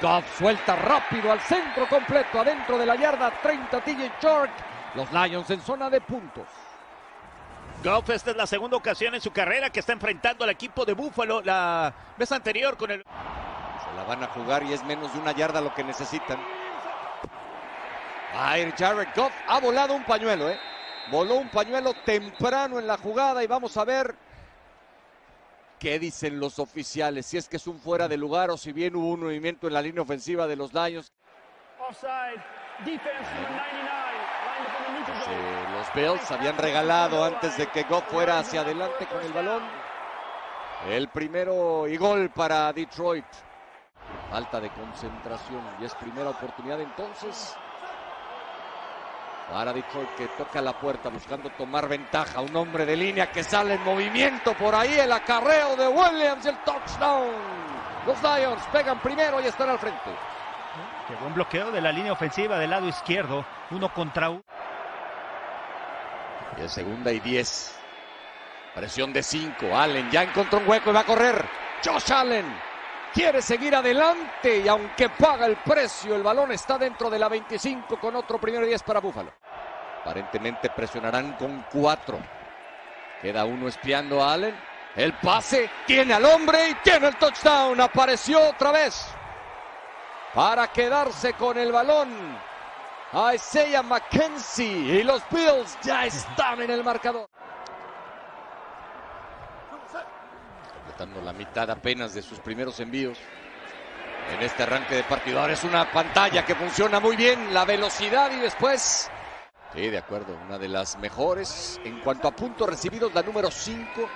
Goff suelta rápido al centro completo, adentro de la yarda 30 TJ Shark. Los Lions en zona de puntos. Goff, esta es la segunda ocasión en su carrera que está enfrentando al equipo de Buffalo. La vez anterior con el... Se la van a jugar y es menos de una yarda lo que necesitan. Ay, Jared Goff ha volado un pañuelo, ¿eh? Voló un pañuelo temprano en la jugada y vamos a ver qué dicen los oficiales. Si es que es un fuera de lugar o si bien hubo un movimiento en la línea ofensiva de los Lions. los Bills habían regalado antes de que Goff fuera hacia adelante con el balón. El primero y gol para Detroit. Falta de concentración y es primera oportunidad entonces para Detroit que toca la puerta buscando tomar ventaja. Un hombre de línea que sale en movimiento por ahí. El acarreo de Williams y el touchdown. Los Lions pegan primero y están al frente. Qué buen bloqueo de la línea ofensiva del lado izquierdo. Uno contra uno. Y el segunda y diez. Presión de cinco. Allen ya encontró un hueco y va a correr. Josh Allen quiere seguir adelante y aunque paga el precio, el balón está dentro de la 25 con otro primero y 10 para Búfalo. Aparentemente presionarán con cuatro. Queda uno espiando a Allen. El pase tiene al hombre y tiene el touchdown. Apareció otra vez para quedarse con el balón. A Isaiah McKenzie y los Bills ya están en el marcador. Completando la mitad apenas de sus primeros envíos. En este arranque de partido. Ahora es una pantalla que funciona muy bien. La velocidad y después Sí, de acuerdo, una de las mejores en cuanto a puntos recibidos, la número 5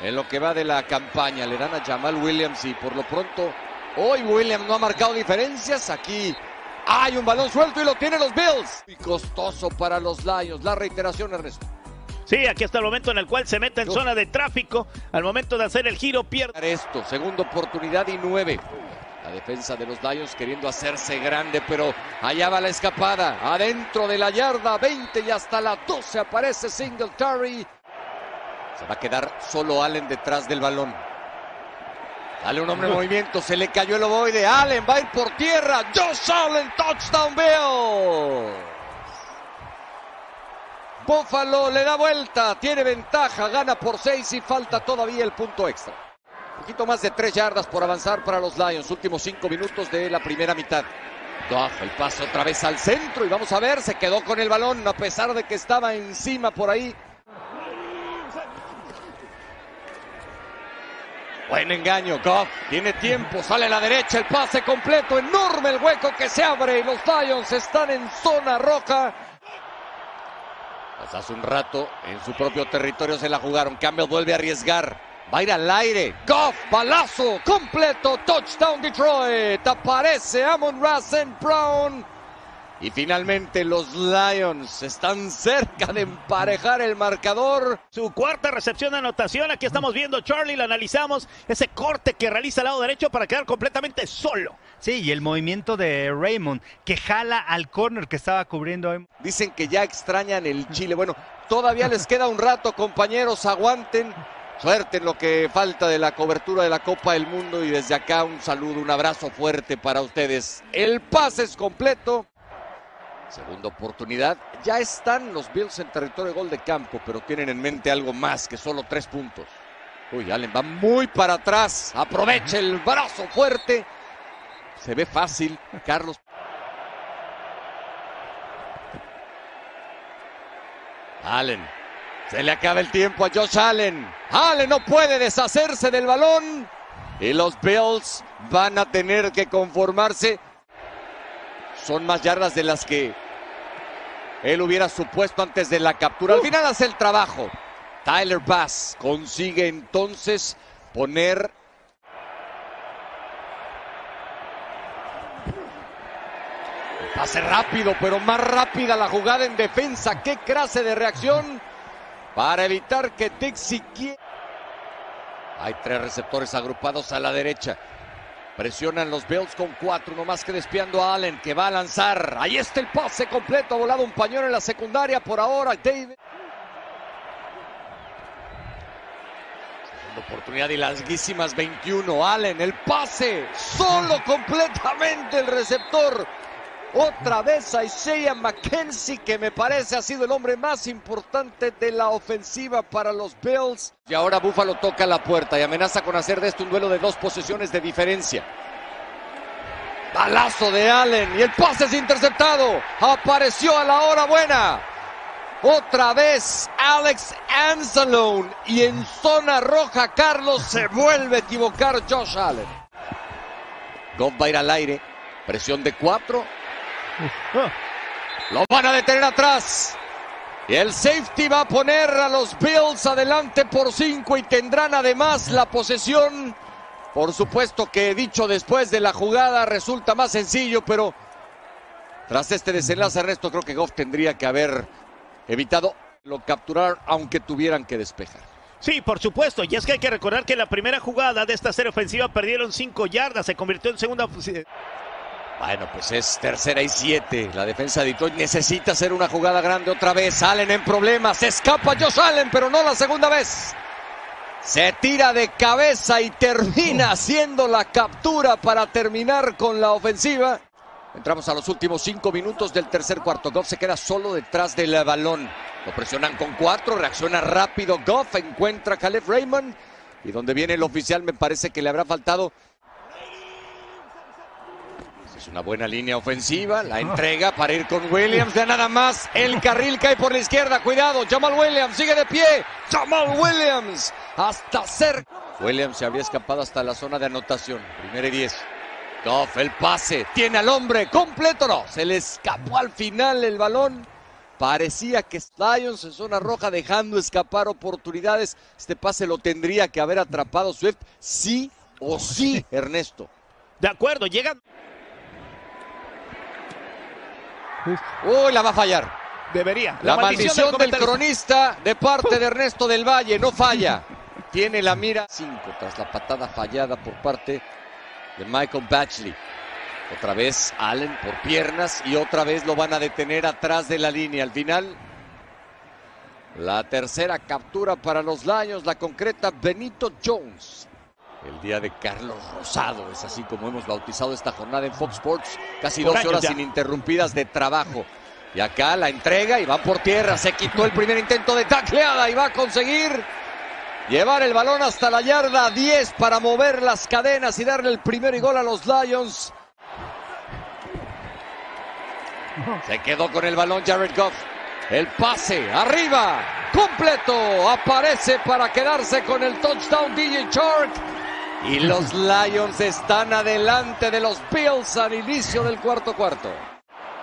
en lo que va de la campaña. Le dan a Jamal Williams y por lo pronto hoy Williams no ha marcado diferencias. Aquí hay un balón suelto y lo tienen los Bills. Y costoso para los Lions. La reiteración, Ernesto. Sí, aquí está el momento en el cual se mete en zona de tráfico. Al momento de hacer el giro pierde. Esto, segunda oportunidad y nueve. La defensa de los Lions queriendo hacerse grande, pero allá va la escapada. Adentro de la yarda 20 y hasta la 12 aparece Singletary. Se va a quedar solo Allen detrás del balón. Dale un hombre en movimiento, se le cayó el ovoide. Allen va a ir por tierra. Josh Allen, touchdown Bill. Buffalo le da vuelta, tiene ventaja, gana por 6 y falta todavía el punto extra. Un poquito más de tres yardas por avanzar para los Lions. Últimos cinco minutos de la primera mitad. Goff, el pase otra vez al centro y vamos a ver, se quedó con el balón a pesar de que estaba encima por ahí. Buen engaño, Goff tiene tiempo, sale a la derecha, el pase completo, enorme el hueco que se abre y los Lions están en zona roja. Pues hace un rato en su propio territorio se la jugaron, Campbell vuelve a arriesgar. Va a ir al aire. Goff, balazo completo. Touchdown Detroit. Aparece Amon Rasen Brown. Y finalmente los Lions están cerca de emparejar el marcador. Su cuarta recepción de anotación. Aquí estamos viendo Charlie, la analizamos. Ese corte que realiza al lado derecho para quedar completamente solo. Sí, y el movimiento de Raymond que jala al corner que estaba cubriendo. Dicen que ya extrañan el Chile. Bueno, todavía les queda un rato, compañeros. Aguanten. Suerte en lo que falta de la cobertura de la Copa del Mundo y desde acá un saludo, un abrazo fuerte para ustedes. El pase es completo. Segunda oportunidad. Ya están los Bills en territorio de gol de campo, pero tienen en mente algo más que solo tres puntos. Uy, Allen va muy para atrás. Aprovecha el brazo fuerte. Se ve fácil, Carlos. Allen se le acaba el tiempo a Josh Allen. Allen no puede deshacerse del balón. Y los Bills van a tener que conformarse. Son más yardas de las que él hubiera supuesto antes de la captura. Al final hace el trabajo. Tyler Bass consigue entonces poner Pase rápido, pero más rápida la jugada en defensa. Qué clase de reacción para evitar que Texi Hay tres receptores agrupados a la derecha. Presionan los Bills con cuatro, no más que despiando a Allen, que va a lanzar. Ahí está el pase completo, ha volado un pañuelo en la secundaria por ahora. David. Segunda Oportunidad y larguísimas 21. Allen, el pase. Solo completamente el receptor. Otra vez a Isaiah McKenzie, que me parece ha sido el hombre más importante de la ofensiva para los Bills. Y ahora Buffalo toca la puerta y amenaza con hacer de esto un duelo de dos posesiones de diferencia. Balazo de Allen y el pase es interceptado. Apareció a la hora buena. Otra vez Alex Anzalone y en zona roja Carlos se vuelve a equivocar Josh Allen. Goff va a ir al aire. Presión de cuatro. Lo van a detener atrás. Y el safety va a poner a los Bills adelante por cinco y tendrán además la posesión. Por supuesto que dicho después de la jugada resulta más sencillo, pero tras este desenlace, Ernesto, creo que Goff tendría que haber evitado lo capturar aunque tuvieran que despejar. Sí, por supuesto. Y es que hay que recordar que en la primera jugada de esta serie ofensiva perdieron cinco yardas. Se convirtió en segunda. Bueno, pues es tercera y siete. La defensa de Detroit necesita hacer una jugada grande otra vez. Salen en problemas. Se escapa Josh Allen, pero no la segunda vez. Se tira de cabeza y termina haciendo la captura para terminar con la ofensiva. Entramos a los últimos cinco minutos del tercer cuarto. Goff se queda solo detrás del balón. Lo presionan con cuatro, reacciona rápido Goff, encuentra a Caleb Raymond. Y donde viene el oficial me parece que le habrá faltado es una buena línea ofensiva, la entrega para ir con Williams, de nada más, el carril cae por la izquierda, cuidado, Jamal Williams sigue de pie, Jamal Williams, hasta cerca. Williams se había escapado hasta la zona de anotación, primera y diez. Goff, el pase, tiene al hombre, completo no, se le escapó al final el balón. Parecía que Lions en zona roja dejando escapar oportunidades. Este pase lo tendría que haber atrapado Swift, sí o sí, Ernesto. De acuerdo, llegan. Uy, la va a fallar. Debería. La, maldición, del, cronista de parte de Ernesto del Valle no falla. Tiene la mira 5 tras la patada fallada por parte de Michael Batchley. Otra vez Allen por piernas y otra vez lo van a detener atrás de la línea. Al final, la tercera captura para los Lions la concreta Benito Jones. El día de Carlos Rosado, es así como hemos bautizado esta jornada en Fox Sports. Casi 12 horas ininterrumpidas de trabajo. Y acá la entrega y van por tierra. Se quitó el primer intento de tacleada y va a conseguir llevar el balón hasta la yarda 10 para mover las cadenas y darle el primer gol a los Lions. Se quedó con el balón Jared Goff. El pase arriba, completo, aparece para quedarse con el touchdown DJ Shark. Y los Lions están adelante de los Bills al inicio del cuarto cuarto.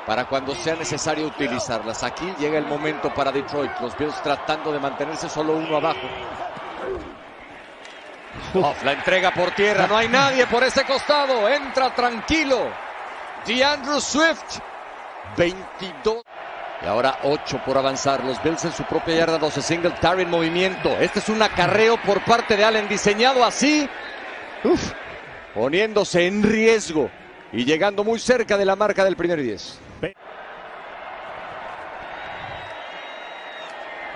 Para cuando sea necesario utilizarlas. Aquí llega el momento para Detroit. Los Bills tratando de mantenerse solo uno abajo. Off, la entrega por tierra. No hay nadie por ese costado. Entra tranquilo. DeAndrew Swift. 22. Y ahora 8 por avanzar. Los Bills en su propia yarda 12. Singletary en movimiento. Este es un acarreo por parte de Allen diseñado así Uf, poniéndose en riesgo y llegando muy cerca de la marca del primer 10.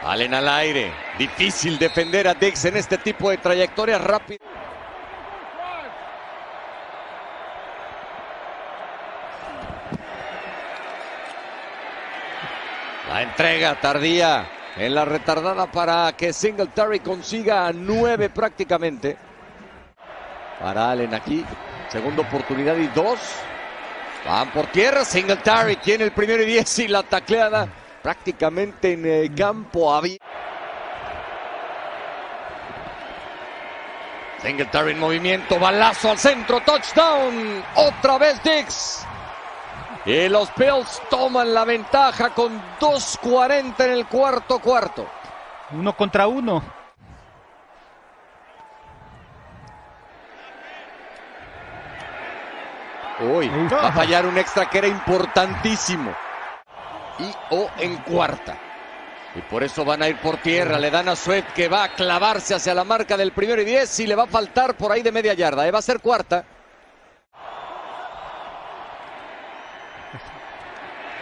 Allen al aire. Difícil defender a Dex en este tipo de trayectoria rápida. La entrega tardía en la retardada para que Singletary consiga nueve prácticamente. Para Allen aquí. Segunda oportunidad y dos. Van por tierra. Singletary tiene el primero y diez y la tacleada prácticamente en el campo abierto. Singletary en movimiento, balazo al centro, touchdown. Otra vez Dix. Y los Bills toman la ventaja con 2.40 en el cuarto cuarto. Uno contra uno. Uy, va a fallar un extra que era importantísimo. Y o en cuarta. Y por eso van a ir por tierra. Le dan a Sweat que va a clavarse hacia la marca del primero y diez. Y le va a faltar por ahí de media yarda. ¿eh? Va a ser cuarta.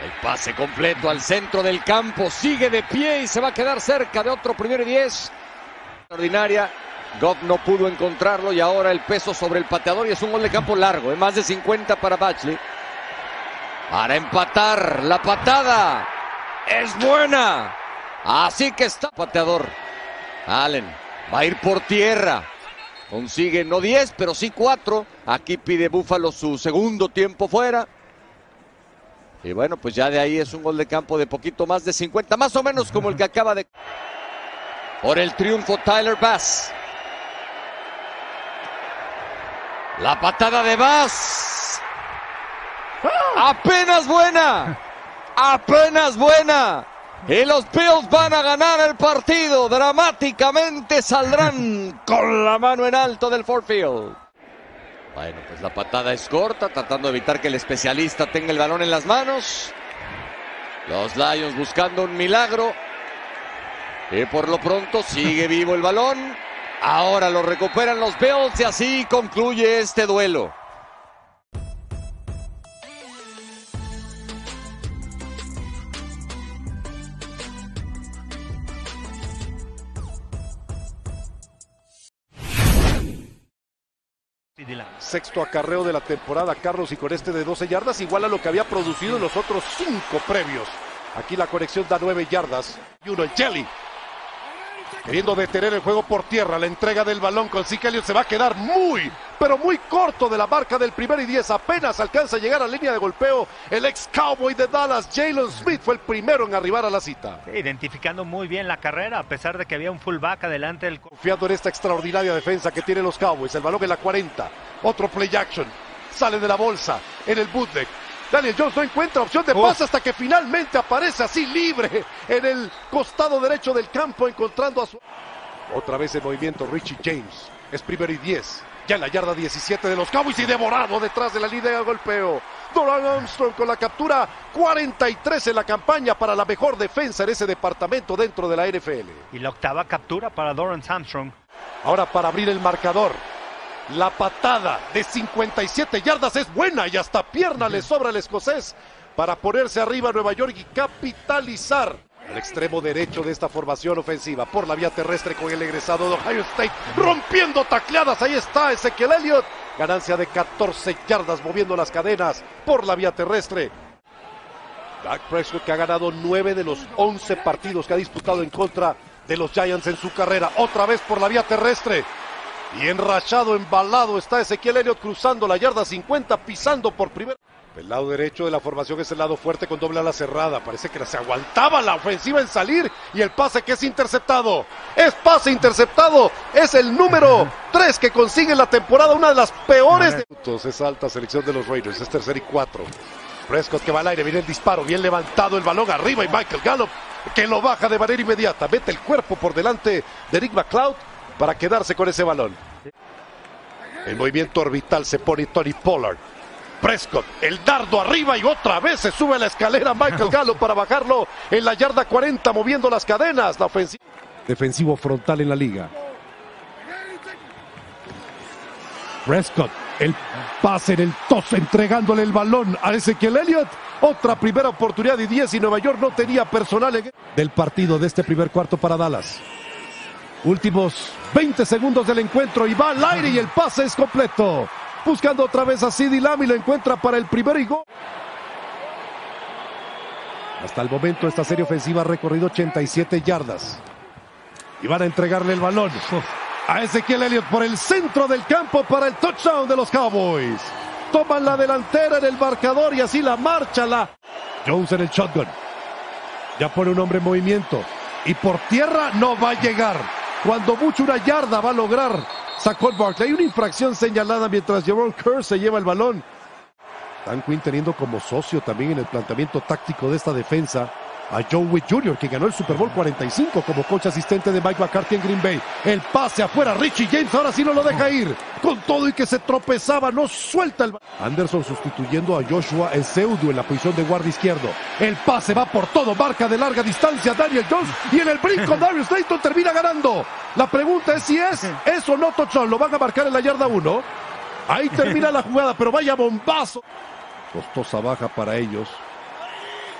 El pase completo al centro del campo. Sigue de pie y se va a quedar cerca de otro primero y diez. Extraordinaria Goff no pudo encontrarlo y ahora el peso sobre el pateador y es un gol de campo largo, es más de 50 para Batchley. Para empatar, la patada es buena. Así que está pateador. Allen va a ir por tierra. Consigue no 10, pero sí 4. Aquí pide Búfalo su segundo tiempo fuera. Y bueno, pues ya de ahí es un gol de campo de poquito más de 50, más o menos como el que acaba de... Por el triunfo Tyler Bass. La patada de Bass. Apenas buena. Apenas buena. Y los Bills van a ganar el partido. Dramáticamente saldrán con la mano en alto del Ford Field. Bueno, pues la patada es corta, tratando de evitar que el especialista tenga el balón en las manos. Los Lions buscando un milagro. Y por lo pronto sigue vivo el balón. Ahora lo recuperan los Bills y así concluye este duelo. Sexto acarreo de la temporada, Carlos, y con este de 12 yardas, igual a lo que había producido en los otros cinco previos. Aquí la conexión da 9 yardas. Y uno, el Jelly. Queriendo detener el juego por tierra, la entrega del balón con Zeke se va a quedar muy, pero muy corto de la marca del primer y 10. Apenas alcanza a llegar a línea de golpeo. El ex Cowboy de Dallas, Jalen Smith, fue el primero en arribar a la cita. Sí, identificando muy bien la carrera, a pesar de que había un fullback adelante del... Confiando en esta extraordinaria defensa que tienen los Cowboys. El balón en la 40. Otro play action. Sale de la bolsa en el bootleg. Daniel Jones no encuentra opción de pase hasta que finalmente aparece así libre en el costado derecho del campo encontrando a su... Otra vez en movimiento Richie James. Es primero y 10. Ya en la yarda 17 de los Cowboys y devorado detrás de la línea de golpeo. Doran Armstrong con la captura 43 en la campaña para la mejor defensa en ese departamento dentro de la NFL. Y la octava captura para Doran Armstrong. Ahora para abrir el marcador. La patada de 57 yardas es buena y hasta pierna le sobra al escocés para ponerse arriba a Nueva York y capitalizar. El extremo derecho de esta formación ofensiva por la vía terrestre con el egresado de Ohio State rompiendo tacleadas. Ahí está Ezequiel Elliott. Ganancia de 14 yardas moviendo las cadenas por la vía terrestre. Dak Prescott que ha ganado 9 de los 11 partidos que ha disputado en contra de los Giants en su carrera. Otra vez por la vía terrestre. Y enrachado, embalado está Ezequiel Elliott cruzando la yarda 50, pisando por primera. El lado derecho de la formación es el lado fuerte con doble ala cerrada. Parece que se aguantaba la ofensiva en salir y el pase que es interceptado. Es pase interceptado. Es el número 3 que consigue en la temporada, una de las peores. De... Es alta selección de los Raiders, es tercer y cuatro. Prescott que va al aire, viene el disparo, bien levantado el balón arriba y Michael Gallup que lo baja de manera inmediata. Mete el cuerpo por delante de Rick McLeod para quedarse con ese balón. El movimiento orbital se pone Tony Pollard. Prescott, el dardo arriba y otra vez se sube a la escalera Michael Gallo para bajarlo en la yarda 40 moviendo las cadenas. La ofensiva. Defensivo frontal en la liga. Prescott, el pase en el tos entregándole el balón a Ezequiel Elliott. Otra primera oportunidad y 10 y Nueva York no tenía personal del partido de este primer cuarto para Dallas. Últimos 20 segundos del encuentro y va al aire y el pase es completo. Buscando otra vez a Sidney Lamb y lo encuentra para el primer y gol. Hasta el momento esta serie ofensiva ha recorrido 87 yardas. Y van a entregarle el balón a Ezequiel Elliott por el centro del campo para el touchdown de los Cowboys. Toman la delantera en el marcador y así la marcha la Jones en el shotgun. Ya pone un hombre en movimiento. Y por tierra no va a llegar. Cuando mucho una yarda va a lograr Saquon Barkley. Hay una infracción señalada mientras Jerome Kerr se lleva el balón. Dan Quinn teniendo como socio también en el planteamiento táctico de esta defensa a John Witt Jr., que ganó el Super Bowl 45 como coach asistente de Mike McCarthy en Green Bay. El pase afuera, Richie James ahora sí no lo deja ir. Con todo y que se tropezaba, no suelta el Anderson sustituyendo a Joshua Eseudu en la posición de guardia izquierdo. El pase va por todo, marca de larga distancia Daniel Jones y en el brinco Darius Layton termina ganando. La pregunta es si es eso o no touchdown. Lo van a marcar en la yarda 1. Ahí termina la jugada, pero vaya bombazo. Costosa baja para ellos.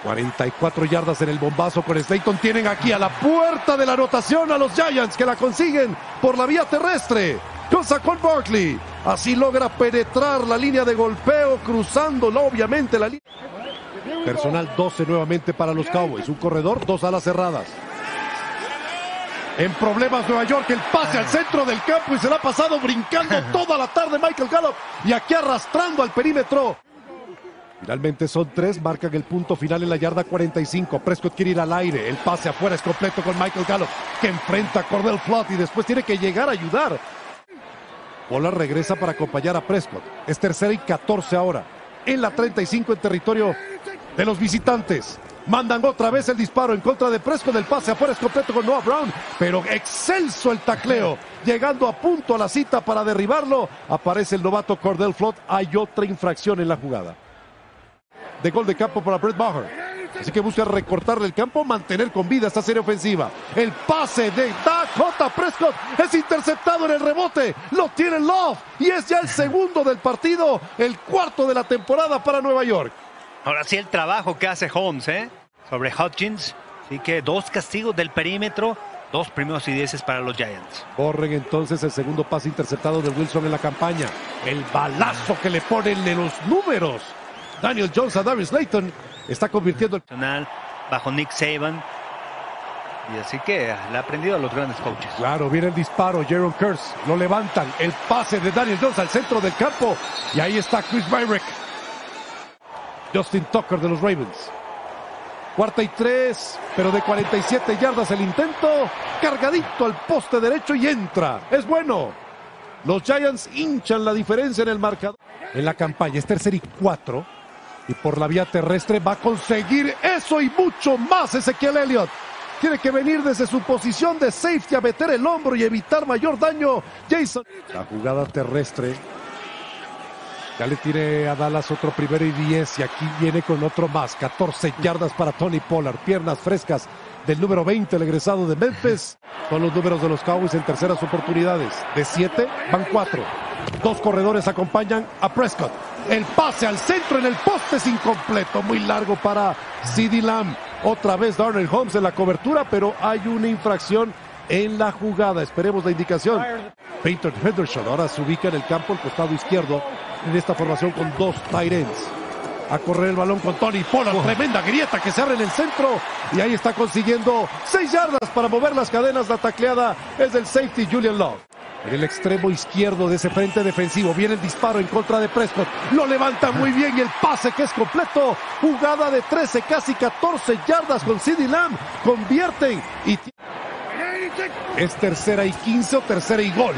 44 yardas en el bombazo con Slayton. Tienen aquí a la puerta de la anotación a los Giants que la consiguen por la vía terrestre. Con Saquon Barkley. Así logra penetrar la línea de golpeo, cruzándola obviamente la línea. Personal 12 nuevamente para los Cowboys. Un corredor, dos alas cerradas. En problemas Nueva York, el pase al centro del campo y se la ha pasado brincando toda la tarde Michael Gallup y aquí arrastrando al perímetro. Finalmente son tres, marcan el punto final en la yarda 45. Prescott quiere ir al aire, el pase afuera es completo con Michael Gallup que enfrenta a Cordell Flott y después tiene que llegar a ayudar. Pollard regresa para acompañar a Prescott. Es tercera y 14 ahora. En la 35 en territorio de los visitantes. Mandan otra vez el disparo en contra de Prescott. El pase afuera es completo con Noah Brown. Pero excelso el tacleo. Llegando a punto a la cita para derribarlo. Aparece el novato Cordell Flott. Hay otra infracción en la jugada. De gol de campo para Brett Maher. Así que busca recortarle el campo, mantener con vida esta serie ofensiva. El pase de Dakota Prescott es interceptado en el rebote. Lo tiene Love y es ya el segundo del partido, el cuarto de la temporada para Nueva York. Ahora sí el trabajo que hace Holmes, ¿eh? Sobre Hutchins. Así que dos castigos del perímetro, dos primeros y dieces para los Giants. Corren entonces el segundo pase interceptado de Wilson en la campaña. El balazo que le ponen de los números. Daniel Jones a Darius Layton está convirtiendo el Nacional bajo Nick Saban. Y así que le ha aprendido a los grandes coaches. Claro, viene el disparo, Jaron Kurtz, lo levantan, el pase de Daniel Jones al centro del campo y ahí está Chris Byrick. Justin Tucker de los Ravens. Cuarta y tres, pero de 47 yardas el intento, cargadito al poste derecho y entra. Es bueno. Los Giants hinchan la diferencia en el marcador. En la campaña es tercer y cuatro. Y por la vía terrestre va a conseguir eso y mucho más Ezequiel Elliott. Tiene que venir desde su posición de safety a meter el hombro y evitar mayor daño. Jason. La jugada terrestre. Ya le tire a Dallas otro primero y 10 y aquí viene con otro más. 14 yardas para Tony Pollard. Piernas frescas del número 20, el egresado de Memphis. Son los números de los Cowboys en terceras oportunidades. De 7 van 4. Dos corredores acompañan a Prescott. El pase al centro en el poste es incompleto. Muy largo para CD Lamb. Otra vez Darnell Holmes en la cobertura, pero hay una infracción en la jugada. Esperemos la indicación. Peyton Henderson ahora se ubica en el campo, el costado izquierdo, en esta formación con dos tight ends. A correr el balón con Tony Pollard. Tremenda grieta que se abre en el centro. Y ahí está consiguiendo seis yardas para mover las cadenas. La tacleada es del safety Julian Love. En el extremo izquierdo de ese frente defensivo viene el disparo en contra de Prescott. Lo levanta muy bien y el pase que es completo. Jugada de 13, casi 14 yardas con CD Lamb. Convierten y es tercera y 15 o tercera y gol.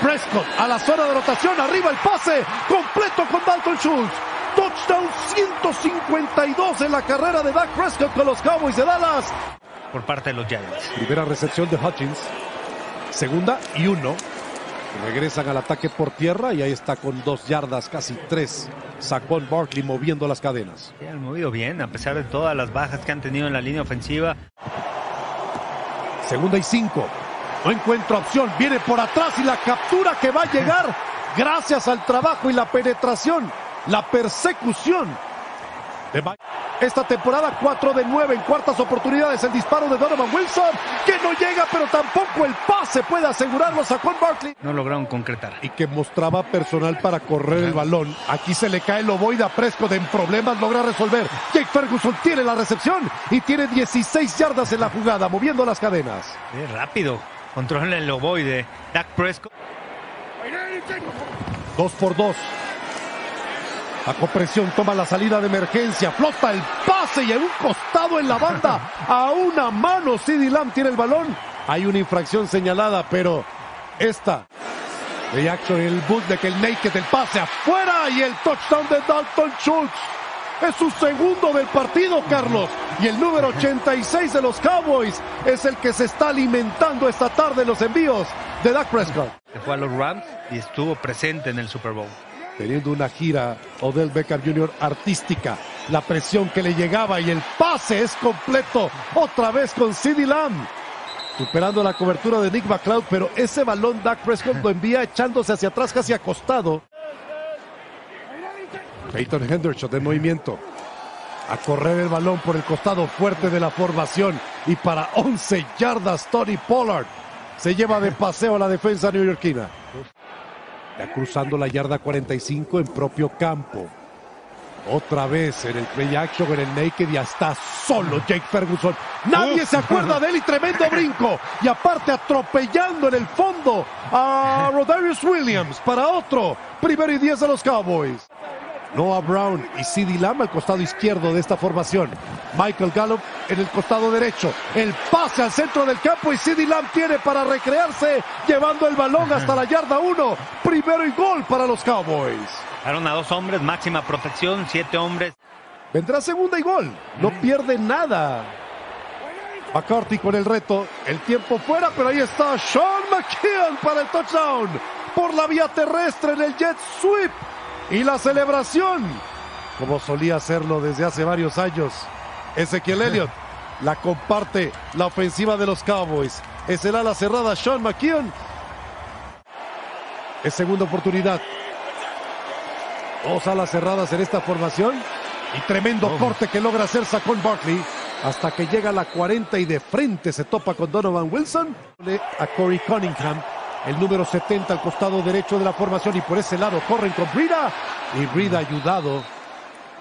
Prescott a la zona de rotación, arriba el pase, completo con Dalton Schultz. Touchdown 152 en la carrera de Dak Prescott con los Cowboys de Dallas. Por parte de los Giants. Primera recepción de Hutchins. Segunda y uno. Regresan al ataque por tierra y ahí está con dos yardas, casi tres. Saquon Barkley moviendo las cadenas. Se han movido bien, a pesar de todas las bajas que han tenido en la línea ofensiva. Segunda y cinco. No encuentra opción. Viene por atrás y la captura que va a llegar gracias al trabajo y la penetración, la persecución. Esta temporada 4 de 9 en cuartas oportunidades. El disparo de Donovan Wilson que no llega, pero tampoco el pase puede asegurarlo. Sacó Barkley. No lograron concretar. Y que mostraba personal para correr el balón. Aquí se le cae el ovoide a Prescott en problemas. Logra resolver. Jake Ferguson tiene la recepción y tiene 16 yardas en la jugada, moviendo las cadenas. Es rápido. Controla el ovoide. Dak Prescott. Dos por dos. A compresión toma la salida de emergencia, flota el pase y en un costado en la banda. A una mano, CD Lamb tiene el balón. Hay una infracción señalada, pero esta. De Jackson en el bootleg, el naked, el pase afuera y el touchdown de Dalton Schultz. Es su segundo del partido, Carlos. Y el número 86 de los Cowboys es el que se está alimentando esta tarde en los envíos de Dak Prescott. Se fue a los Rams y estuvo presente en el Super Bowl teniendo una gira Odell Beckham Jr. artística. La presión que le llegaba y el pase es completo. Otra vez con CD Lamb. Superando la cobertura de Nick McLeod, pero ese balón Dak Prescott lo envía echándose hacia atrás, casi acostado. Peyton Henderson de movimiento. A correr el balón por el costado fuerte de la formación. Y para 11 yardas, Tony Pollard se lleva de paseo a la defensa neoyorquina. Ya cruzando la yarda 45 en propio campo. Otra vez en el play action, en el naked y hasta solo Jake Ferguson. Nadie se acuerda de él y tremendo brinco. Y aparte atropellando en el fondo a Rodarius Williams para otro. Primero y 10 a los Cowboys. Noah Brown y CeeDee Lamb al costado izquierdo de esta formación. Michael Gallup en el costado derecho. El pase al centro del campo y CeeDee Lamb tiene para recrearse llevando el balón hasta la yarda 1. Primero y gol para los Cowboys. Fueron a dos hombres, máxima protección, siete hombres. Vendrá segunda y gol. No pierde nada. McCarthy con el reto. El tiempo fuera, pero ahí está Sean McKeon para el touchdown. Por la vía terrestre en el jet sweep. Y la celebración, como solía hacerlo desde hace varios años. Ezequiel Elliott la comparte la ofensiva de los Cowboys. Es el ala cerrada Sean McKeon. Es segunda oportunidad. Dos alas cerradas en esta formación. Y tremendo corte que logra hacer Sacón Barkley. Hasta que llega a la 40 y de frente se topa con Donovan Wilson. A Corey Cunningham, el número 70 al costado derecho de la formación. Y por ese lado corren con Brida. Y Brida ayudado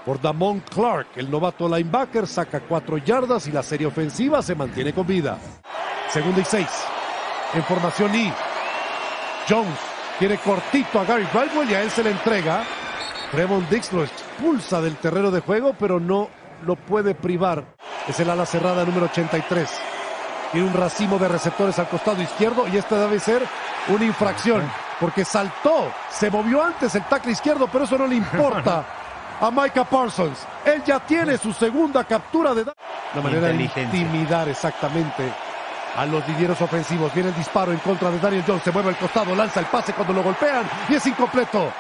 por Damon Clark. El novato linebacker saca cuatro yardas y la serie ofensiva se mantiene con vida. Segunda y seis. En formación I. Jones tiene cortito a Gary Bradwell y a él se le entrega. Trevon Dix lo expulsa del terreno de juego, pero no lo puede privar. Es el ala cerrada número 83. Tiene un racimo de receptores al costado izquierdo y esta debe ser una infracción porque saltó, se movió antes el tackle izquierdo, pero eso no le importa a Micah Parsons. Él ya tiene su segunda captura de la manera de intimidar exactamente a los dineros ofensivos. Viene el disparo en contra de Daniel Jones, se mueve al costado, lanza el pase cuando lo golpean y es incompleto.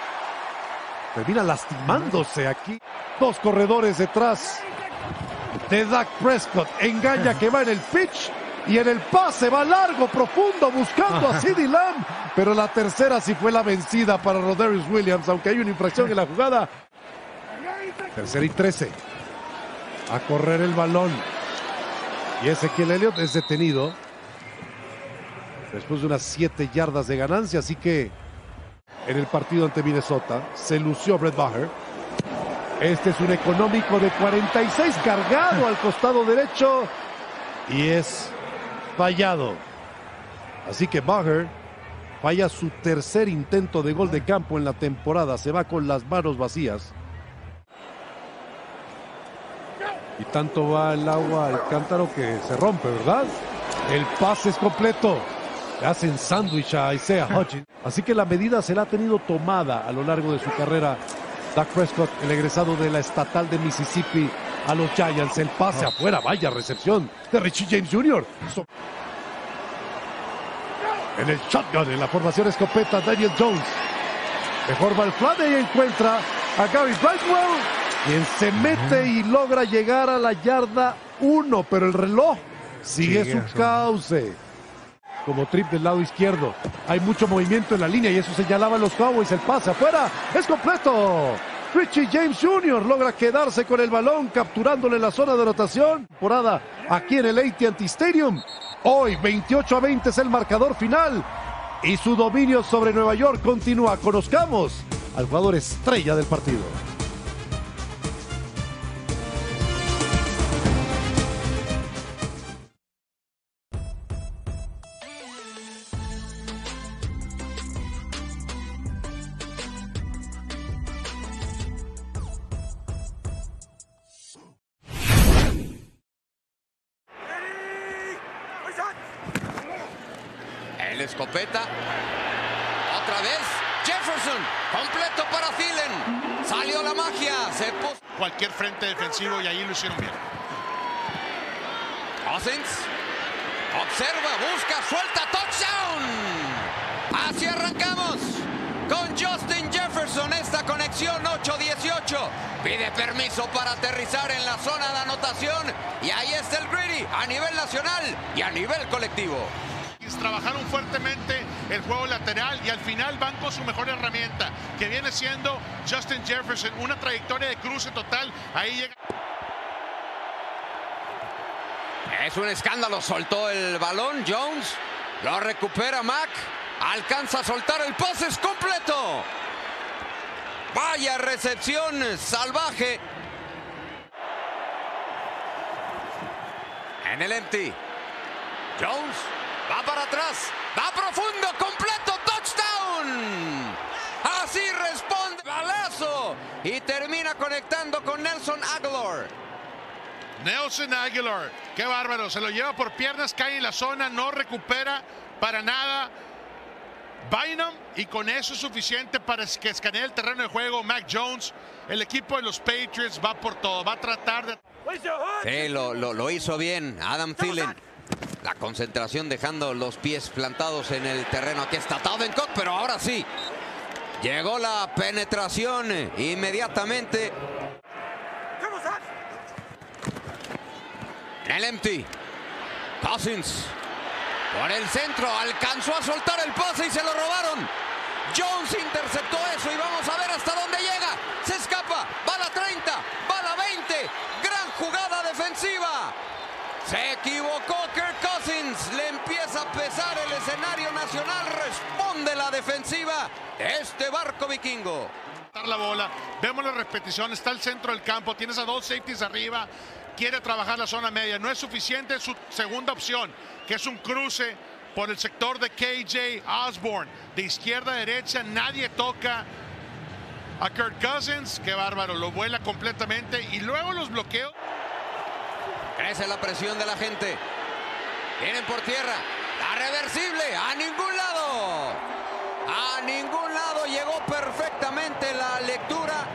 Termina lastimándose aquí. Dos corredores detrás de Dak Prescott. Engaña que va en el pitch y en el pase va largo, profundo, buscando a CeeDee Lamb. Pero la tercera sí fue la vencida para Roderick Williams, aunque hay una infracción en la jugada. Tercera y trece. A correr el balón. Y Ezequiel Elliott es detenido. Después de unas siete yardas de ganancia, así que en el partido ante Minnesota. Se lució Brett Baher. Este es un económico de 46 cargado al costado derecho y es fallado. Así que Baher falla su tercer intento de gol de campo en la temporada. Se va con las manos vacías. Y tanto va el agua al cántaro que se rompe, ¿verdad? El pase es completo. Le hacen sándwich a Isaiah Hodgins. Así que la medida se la ha tenido tomada a lo largo de su carrera. Dak Prescott, el egresado de la estatal de Mississippi a los Giants. El pase afuera, vaya recepción de Richie James Jr. En el shotgun, en la formación escopeta, Daniel Jones. Mejor va el flat y encuentra a Gary Brightwell. Quien se mete y logra llegar a la yarda 1, pero el reloj sigue su cauce como trip del lado izquierdo. Hay mucho movimiento en la línea y eso señalaba los Cowboys. El pase afuera es completo. Richie James Jr. logra quedarse con el balón, capturándole la zona de anotación. Temporada aquí en el AT&T Stadium. Hoy 28 a 20 es el marcador final y su dominio sobre Nueva York continúa. Conozcamos al jugador estrella del partido. Es un escándalo, soltó el balón Jones, lo recupera Mac, alcanza a soltar el pase, es completo. Vaya recepción salvaje. En el empty. Jones va para atrás, va profundo, completo, touchdown. Así responde balazo y termina conectando con Nelson Aguilar. Nelson Aguilar, qué bárbaro, se lo lleva por piernas, cae en la zona, no recupera para nada. Bynum y con eso es suficiente para que escanee el terreno de juego. Mac Jones, el equipo de los Patriots va por todo, va a tratar de... Sí, lo, lo, lo hizo bien Adam Thielen. La concentración dejando los pies plantados en el terreno. Aquí está Dalvin Cook, pero ahora sí. Llegó la penetración eh, inmediatamente. El empty. Cousins. Por el centro. Alcanzó a soltar el pase y se lo robaron. Jones interceptó eso y vamos a ver hasta dónde llega. Se escapa. Va a la 30. Va a la 20. Gran jugada defensiva. Se equivocó Kirk Cousins. Le empieza a pesar el escenario nacional. Responde la defensiva de este barco vikingo. la bola. Vemos la repetición. Está el centro del campo. Tienes a dos safeties arriba. Quiere trabajar la zona media. No es suficiente su segunda opción, que es un cruce por el sector de KJ Osborne. De izquierda a derecha, nadie toca a Kirk Cousins. Qué bárbaro, lo vuela completamente. Y luego los bloqueos. Crece la presión de la gente. Vienen por tierra. La reversible. A ningún lado. A ningún lado. Llegó perfectamente la lectura.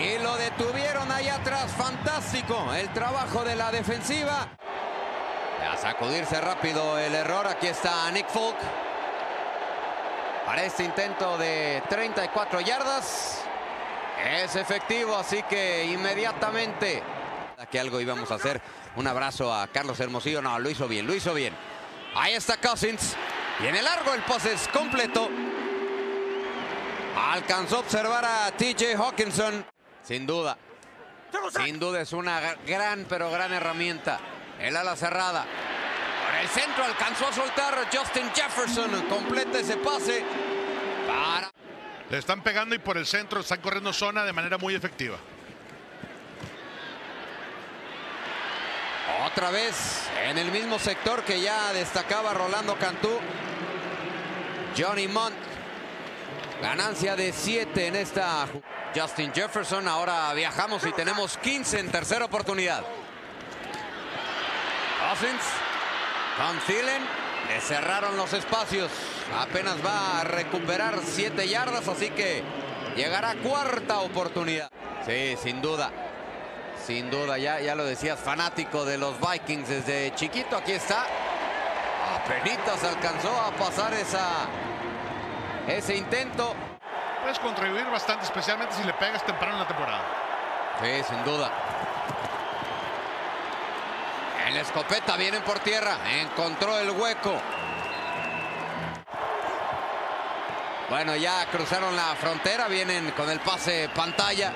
Y lo detuvieron allá atrás. Fantástico el trabajo de la defensiva. A sacudirse rápido el error. Aquí está Nick Folk. Para este intento de 34 yardas. Es efectivo, así que inmediatamente que algo íbamos a hacer. Un abrazo a Carlos Hermosillo. No, lo hizo bien, lo hizo bien. Ahí está Cousins. Viene largo el pase es completo. Alcanzó a observar a TJ Hawkinson. Sin duda. Sin duda es una gran, pero gran herramienta. El ala cerrada. Por el centro alcanzó a soltar Justin Jefferson. Completa ese pase. Para. Le están pegando y por el centro están corriendo zona de manera muy efectiva. Otra vez en el mismo sector que ya destacaba Rolando Cantú. Johnny Mont. Ganancia de 7 en esta. Justin Jefferson. Ahora viajamos y tenemos 15 en tercera oportunidad. Cousins. Con Thielen. Le cerraron los espacios. Apenas va a recuperar 7 yardas. Así que llegará cuarta oportunidad. Sí, sin duda. Sin duda, ya, ya lo decías, fanático de los Vikings desde chiquito. Aquí está. Apenitas alcanzó a pasar esa, ese intento. Puedes contribuir bastante, especialmente si le pegas temprano en la temporada. Sí, sin duda. En la escopeta vienen por tierra. Encontró el hueco. Bueno, ya cruzaron la frontera. Vienen con el pase pantalla.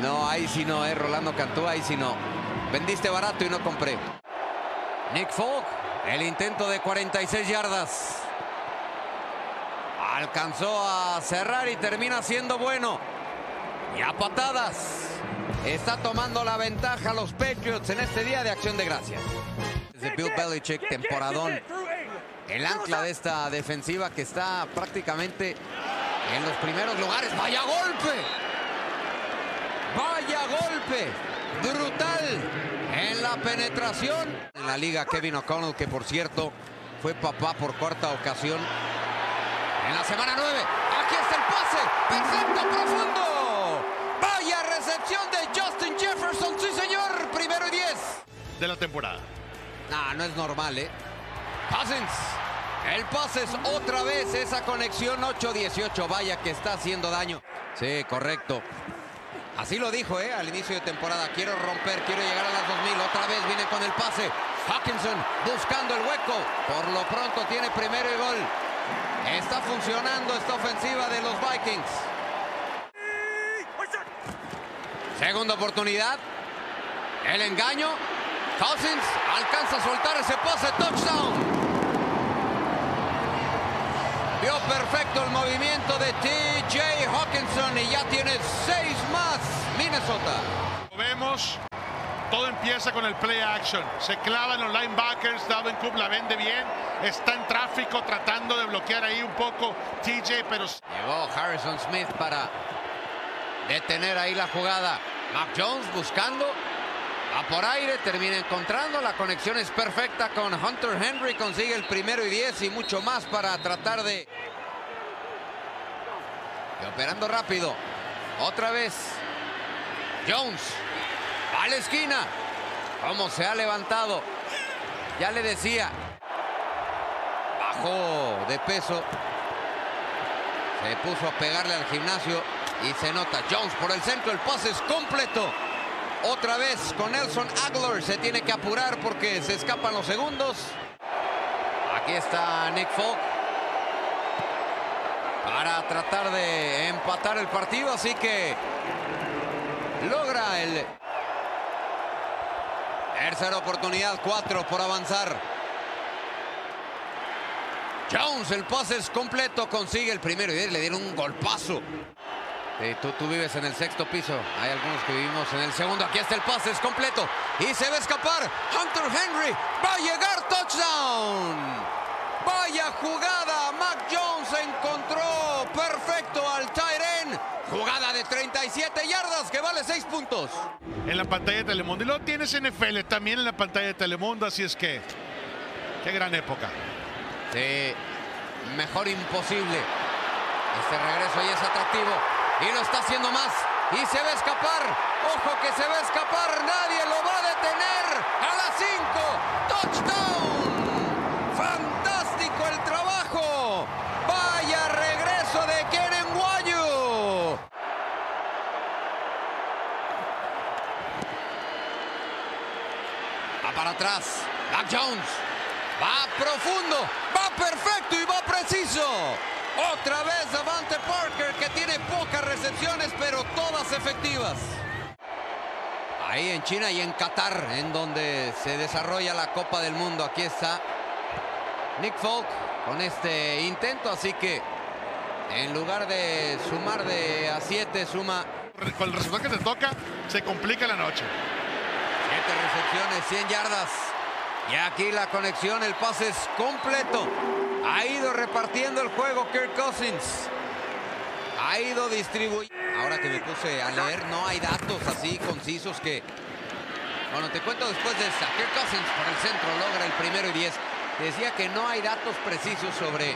No, ahí sí no, es Rolando Cantú, ahí sí no. Vendiste barato y no compré. Nick Fogg, el intento de 46 yardas. Alcanzó a cerrar y termina siendo bueno. Y a patadas. Está tomando la ventaja los Patriots en este día de acción de gracias. Desde Bill Belichick, temporadón. El ancla de esta defensiva que está prácticamente en los primeros lugares. ¡Vaya golpe! Vaya golpe brutal en la penetración. En la liga Kevin O'Connell, que por cierto fue papá por cuarta ocasión. En la semana 9. Aquí está el pase. Perfecto, profundo. Vaya recepción de Justin Jefferson. Sí, señor. Primero y 10. De la temporada. No, no es normal, ¿eh? Cousins. El pase es otra vez esa conexión 8-18. Vaya que está haciendo daño. Sí, correcto. Así lo dijo ¿eh? al inicio de temporada. Quiero romper, quiero llegar a las 2000. Otra vez viene con el pase. Hawkinson buscando el hueco. Por lo pronto tiene primero y gol. Está funcionando esta ofensiva de los Vikings. Segunda oportunidad. El engaño. Cousins alcanza a soltar ese pase. Touchdown. Vio perfecto el movimiento de TJ Hawkinson y ya tiene seis más Minnesota. Lo vemos, todo empieza con el play action. Se clavan los linebackers, Dalvin Cook la vende bien, está en tráfico tratando de bloquear ahí un poco TJ, pero Llegó Harrison Smith para detener ahí la jugada. Mac Jones buscando. Va por aire, termina encontrando. La conexión es perfecta con Hunter Henry. Consigue el primero y diez y mucho más para tratar de... Y operando rápido. Otra vez. Jones. A la esquina. Cómo se ha levantado. Ya le decía. Bajó de peso. Se puso a pegarle al gimnasio y se nota Jones por el centro. El pase es completo. Otra vez con Nelson Aguilar. Se tiene que apurar porque se escapan los segundos. Aquí está Nick Folk. Para tratar de empatar el partido. Así que logra el... Tercera oportunidad. Cuatro por avanzar. Jones, el pase es completo, consigue el primero y le dieron un golpazo. Tú, tú, vives en el sexto piso, hay algunos que vivimos en el segundo. Aquí está el pase, es completo y se va a escapar. Hunter Henry va a llegar touchdown. Vaya jugada, Mac Jones encontró perfecto al tight end. Jugada de 37 yardas que vale 6 puntos. En la pantalla de Telemundo. Y lo tienes NFL también en la pantalla de Telemundo, así es que qué gran época. Sí, mejor imposible. Este regreso ya es atractivo y lo está haciendo más. Y se va a escapar. Ojo que se va a escapar. Nadie lo va a detener. A las 5. Touchdown. Fantástico el trabajo. Vaya regreso de Keren Guayu. Va para atrás. Mac Jones. Va profundo, va perfecto y va preciso. Otra vez Davante Parker que tiene pocas recepciones pero todas efectivas. Ahí en China y en Qatar en donde se desarrolla la Copa del Mundo. Aquí está Nick Folk con este intento. Así que en lugar de sumar de a 7 suma... Con el resultado que te toca se complica la noche. 7 recepciones, 100 yardas. Y aquí la conexión, el pase es completo. Ha ido repartiendo el juego Kirk Cousins. Ha ido distribuyendo. Ahora que me puse a leer, no hay datos así concisos que... Bueno, te cuento después de esta. Kirk Cousins por el centro logra el primero y 10. Decía que no hay datos precisos sobre...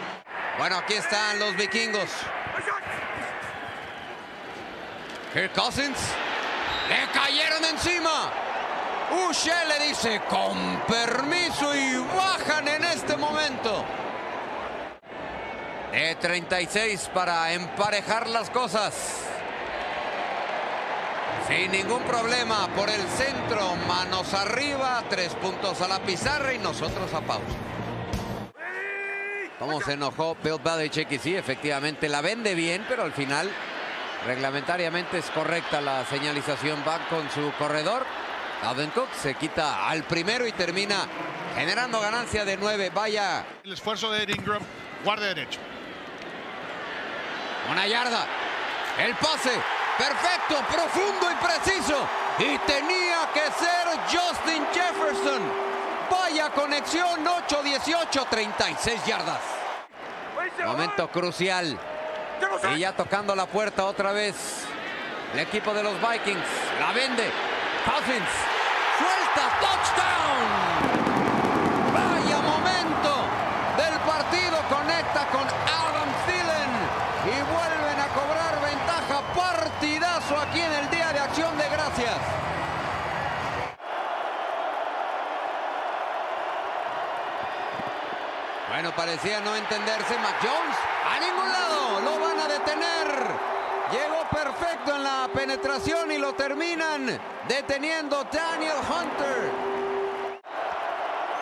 Bueno, aquí están los vikingos. Kirk Cousins. Le cayeron encima. Uche le dice con permiso y bajan en este momento. De 36 para emparejar las cosas. Sin ningún problema por el centro, manos arriba, tres puntos a la pizarra y nosotros a pausa. ¿Cómo se enojó Bill Belichick? Y sí, efectivamente la vende bien, pero al final reglamentariamente es correcta la señalización. Va con su corredor. Alvin Cook se quita al primero y termina generando ganancia de nueve. Vaya. El esfuerzo de Ed Ingram, guardia derecho. Una yarda. El pase. Perfecto, profundo y preciso. Y tenía que ser Justin Jefferson. Vaya conexión. 8-18, 36 yardas. Momento crucial. Y ya tocando la puerta otra vez. El equipo de los Vikings. La vende. Cousins. Suelta. Touchdown. Vaya momento del partido. Conecta con Adam Thielen. Y vuelven a cobrar ventaja. Partidazo aquí en el Día de Acción de Gracias. Bueno, parecía no entenderse Mac Jones. A ningún lado lo van a detener. Llegó perfecto en la penetración y lo terminan deteniendo Daniel Hunter.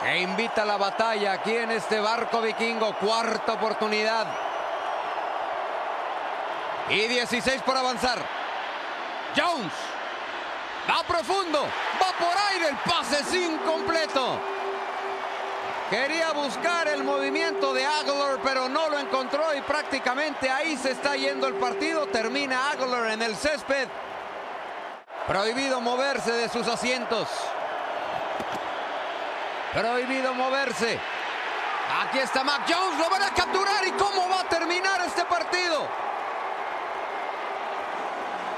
Que invita a la batalla aquí en este barco vikingo. Cuarta oportunidad. Y 16 por avanzar. Jones. Va profundo. va por aire, el pase es incompleto. Quería buscar el movimiento de Aguilar, pero no lo encontró y prácticamente ahí se está yendo el partido. Termina Aguilar en el césped. Prohibido moverse de sus asientos. Prohibido moverse. Aquí está Mac Jones, lo van a capturar y cómo va a terminar este partido.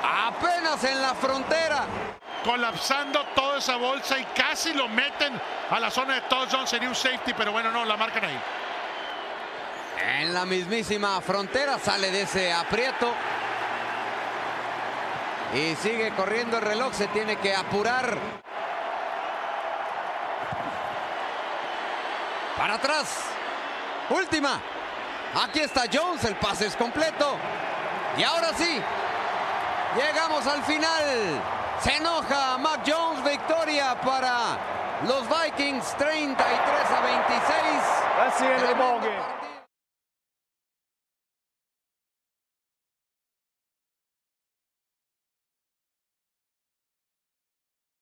Apenas en la frontera. Colapsando toda esa bolsa y casi lo meten a la zona de touchdown. Sería un safety, pero bueno, no, la marcan ahí. En la mismísima frontera sale de ese aprieto. Y sigue corriendo el reloj, se tiene que apurar. Para atrás. Última. Aquí está Jones, el pase es completo. Y ahora sí, llegamos al final. Se enoja Mac Jones, victoria para los Vikings 33 a 26. That's the end of the ball Tremendo game. partido.